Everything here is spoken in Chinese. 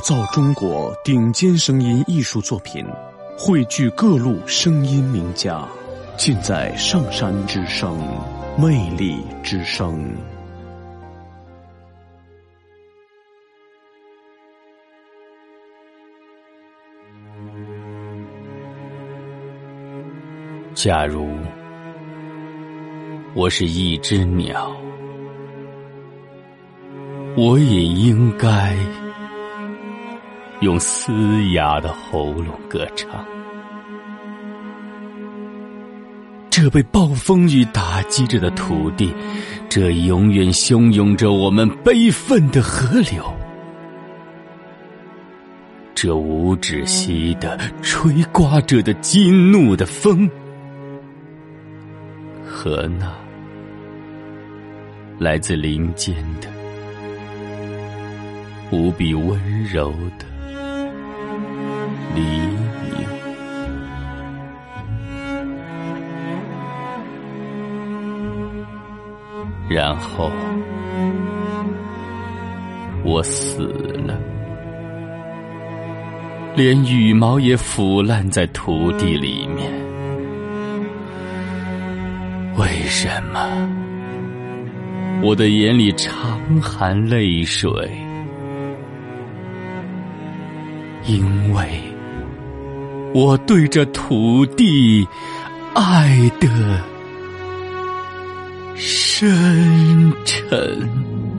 造中国顶尖声音艺术作品，汇聚各路声音名家，尽在上山之声，魅力之声。假如我是一只鸟。我也应该用嘶哑的喉咙歌唱。这被暴风雨打击着的土地，这永远汹涌着我们悲愤的河流，这无止息的吹刮着的激怒的风，和那来自林间的。无比温柔的然后我死了，连羽毛也腐烂在土地里面。为什么我的眼里常含泪水？因为我对这土地爱的深沉。